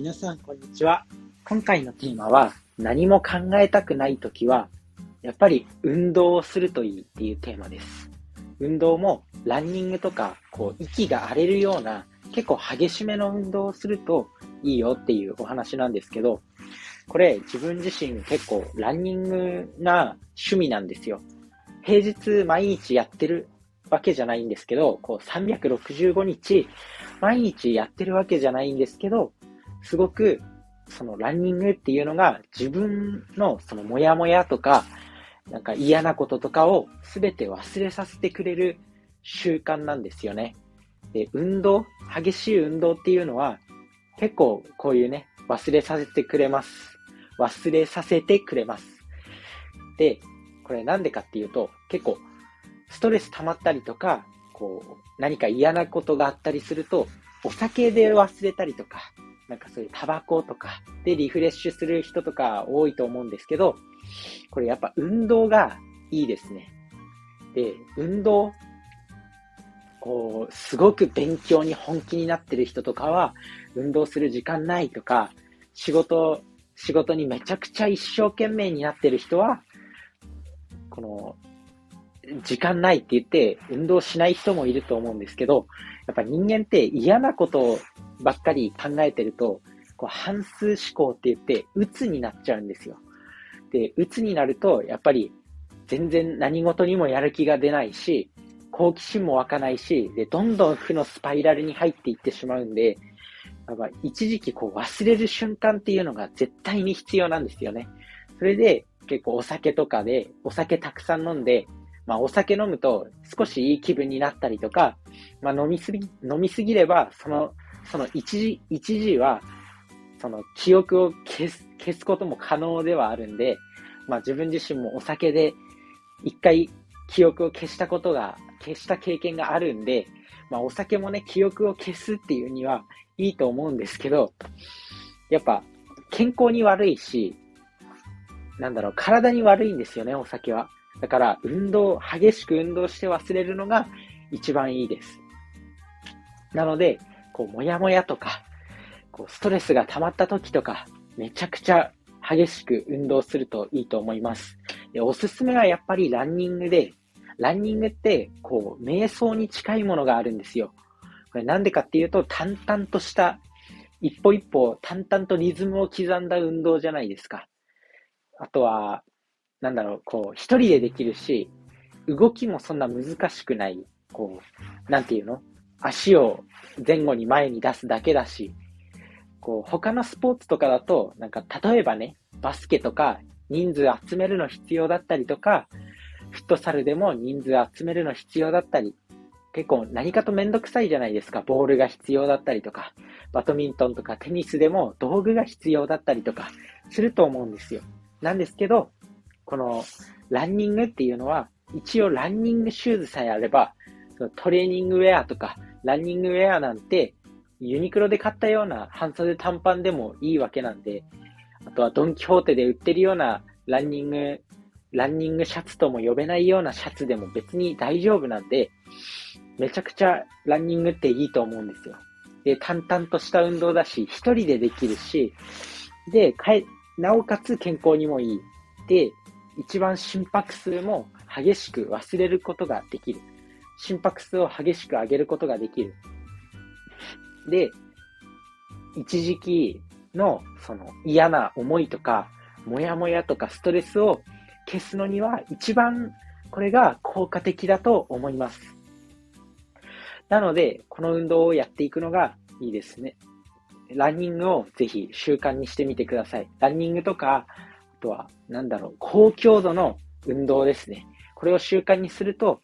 皆さん、こんにちは。今回のテーマは、何も考えたくないときは、やっぱり運動をするといいっていうテーマです。運動も、ランニングとか、こう、息が荒れるような、結構激しめの運動をするといいよっていうお話なんですけど、これ、自分自身結構ランニングが趣味なんですよ。平日毎日やってるわけじゃないんですけど、こう365日毎日やってるわけじゃないんですけど、すごくそのランニングっていうのが自分のそのモヤモヤとか、なんか嫌なこととかをすべて忘れさせてくれる習慣なんですよね。で、運動、激しい運動っていうのは結構こういうね、忘れさせてくれます。忘れさせてくれます。で、これなんでかっていうと、結構ストレス溜まったりとか、こう、何か嫌なことがあったりすると、お酒で忘れたりとか、なんかそういうタバコとかでリフレッシュする人とか多いと思うんですけど、これやっぱ運動がいいですね。で、運動、こう、すごく勉強に本気になってる人とかは、運動する時間ないとか、仕事、仕事にめちゃくちゃ一生懸命になってる人は、この、時間ないって言って運動しない人もいると思うんですけど、やっぱ人間って嫌なことばっかり考えてると、こう反数思考って言って、鬱になっちゃうんですよ。で、鬱になると、やっぱり全然何事にもやる気が出ないし、好奇心も湧かないし、で、どんどん負のスパイラルに入っていってしまうんで、やっぱ一時期こう忘れる瞬間っていうのが絶対に必要なんですよね。それで結構お酒とかで、お酒たくさん飲んで、まあお酒飲むと少しいい気分になったりとか、まあ飲みすぎ、飲みすぎれば、そのその一時、一時は、その記憶を消す、消すことも可能ではあるんで、まあ自分自身もお酒で一回記憶を消したことが、消した経験があるんで、まあお酒もね、記憶を消すっていうにはいいと思うんですけど、やっぱ健康に悪いし、なんだろう、体に悪いんですよね、お酒は。だから、運動、激しく運動して忘れるのが一番いいです。なので、こう、もやもやとか、こう、ストレスが溜まった時とか、めちゃくちゃ激しく運動するといいと思います。で、おすすめはやっぱりランニングで、ランニングって、こう、瞑想に近いものがあるんですよ。これなんでかっていうと、淡々とした、一歩一歩淡々とリズムを刻んだ運動じゃないですか。あとは、なんだろう、こう、一人でできるし、動きもそんな難しくない、こう、なんていうの？足を前後に前に出すだけだし、こう、他のスポーツとかだと、なんか、例えばね、バスケとか人数集めるの必要だったりとか、フットサルでも人数集めるの必要だったり、結構何かとめんどくさいじゃないですか。ボールが必要だったりとか、バドミントンとかテニスでも道具が必要だったりとかすると思うんですよ。なんですけど、このランニングっていうのは、一応ランニングシューズさえあれば、そのトレーニングウェアとかランニングウェアなんて、ユニクロで買ったような半袖短パンでもいいわけなんで、あとはドンキホーテで売ってるようなランニング、ランニングシャツとも呼べないようなシャツでも別に大丈夫なんで、めちゃくちゃランニングっていいと思うんですよ。で、淡々とした運動だし、一人でできるし、で、かえ、なおかつ健康にもいい。で、一番心拍数も激しく忘れることができる。心拍数を激しく上げることができる。で、一時期のその嫌な思いとか、もやもやとかストレスを消すのには一番これが効果的だと思います。なので、この運動をやっていくのがいいですね。ランニングをぜひ習慣にしてみてください。ランニングとか、あとは、なんだろう、高強度の運動ですね。これを習慣にすると、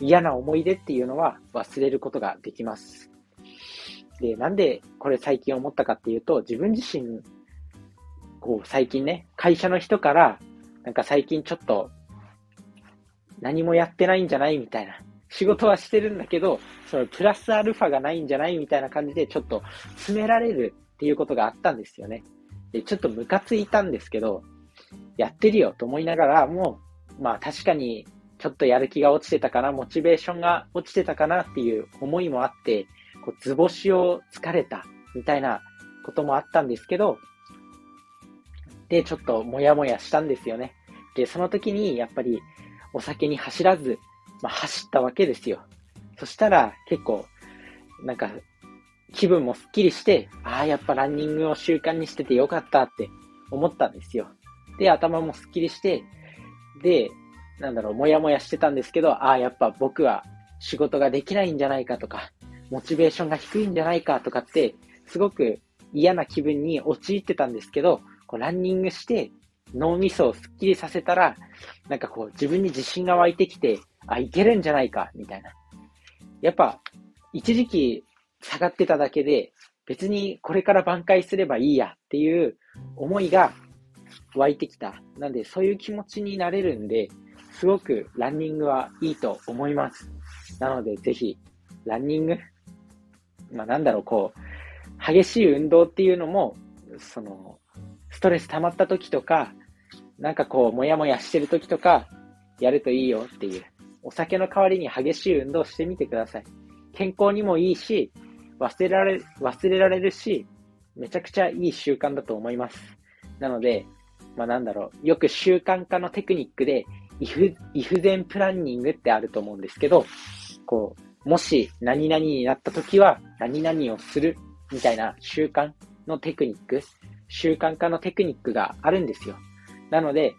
嫌な思い出っていうのは忘れることができます。で、なんでこれ最近思ったかっていうと、自分自身、こう最近ね、会社の人から、なんか最近ちょっと何もやってないんじゃないみたいな。仕事はしてるんだけど、そのプラスアルファがないんじゃないみたいな感じでちょっと詰められるっていうことがあったんですよね。で、ちょっとムカついたんですけど、やってるよと思いながら、もう、まあ確かにちょっとやる気が落ちてたかな、モチベーションが落ちてたかなっていう思いもあって、こう図星を疲れたみたいなこともあったんですけど、で、ちょっともやもやしたんですよね。で、その時にやっぱりお酒に走らず、まあ、走ったわけですよ。そしたら結構、なんか、気分もスッキリして、ああ、やっぱランニングを習慣にしててよかったって思ったんですよ。で、頭もスッキリして、で、なんだろう、もやもやしてたんですけど、ああ、やっぱ僕は仕事ができないんじゃないかとか、モチベーションが低いんじゃないかとかって、すごく嫌な気分に陥ってたんですけど、こうランニングして脳みそをスッキリさせたら、なんかこう自分に自信が湧いてきて、あ、いけるんじゃないか、みたいな。やっぱ、一時期下がってただけで、別にこれから挽回すればいいやっていう思いが湧いてきた。なんで、そういう気持ちになれるんで、すごくランニングはいいと思います。なので、ぜひ、ランニング、まあなんだろう、こう、激しい運動っていうのも、その、ストレス溜まった時とか、なんかこう、もやもやしてる時とか、やるといいよっていう。お酒の代わりに激しい運動をしてみてください。健康にもいいし、忘れられ、忘れられるし、めちゃくちゃいい習慣だと思います。なので、まあなんだろう、よく習慣化のテクニックで、イフ、イフゼンプランニングってあると思うんですけど、こう、もし何々になった時は何々をするみたいな習慣のテクニック、習慣化のテクニックがあるんですよ。なので、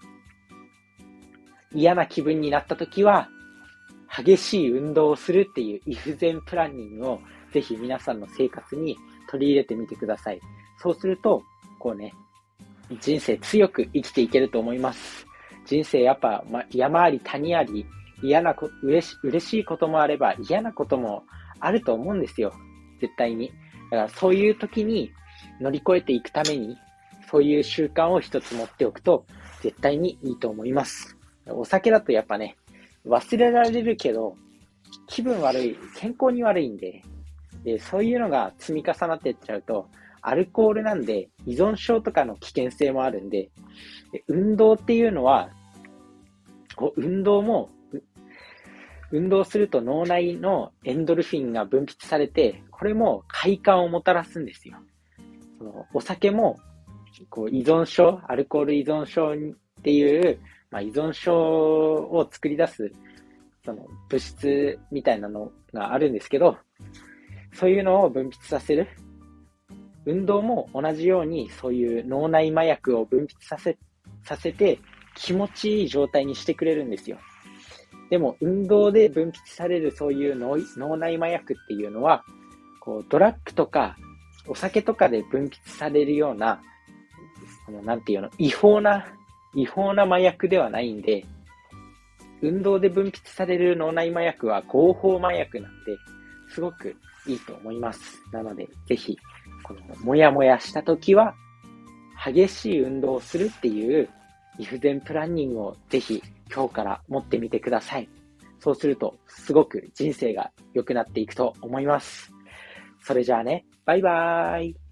嫌な気分になった時は、激しい運動をするっていうイフゼンプランニングをぜひ皆さんの生活に取り入れてみてください。そうすると、こうね、人生強く生きていけると思います。人生やっぱ、ま、山あり谷あり、嫌なこ、嬉し、嬉しいこともあれば嫌なこともあると思うんですよ。絶対に。だからそういう時に乗り越えていくために、そういう習慣を一つ持っておくと絶対にいいと思います。お酒だとやっぱね、忘れられるけど、気分悪い、健康に悪いんで、で、そういうのが積み重なっていっちゃうと、アルコールなんで依存症とかの危険性もあるんで、で運動っていうのは、こう運動も、運動すると脳内のエンドルフィンが分泌されて、これも快感をもたらすんですよ。そのお酒も、こう依存症、アルコール依存症っていう、まあ、依存症を作り出す、その物質みたいなのがあるんですけど、そういうのを分泌させる。運動も同じようにそういう脳内麻薬を分泌させ、させて気持ちいい状態にしてくれるんですよ。でも運動で分泌されるそういう脳内麻薬っていうのは、こうドラッグとかお酒とかで分泌されるような、そのなんていうの、違法な、違法な麻薬ではないんで、運動で分泌される脳内麻薬は合法麻薬なんで、すごくいいと思います。なので、ぜひ、この、もやもやした時は、激しい運動をするっていう、イフゼンプランニングをぜひ今日から持ってみてください。そうすると、すごく人生が良くなっていくと思います。それじゃあね、バイバーイ。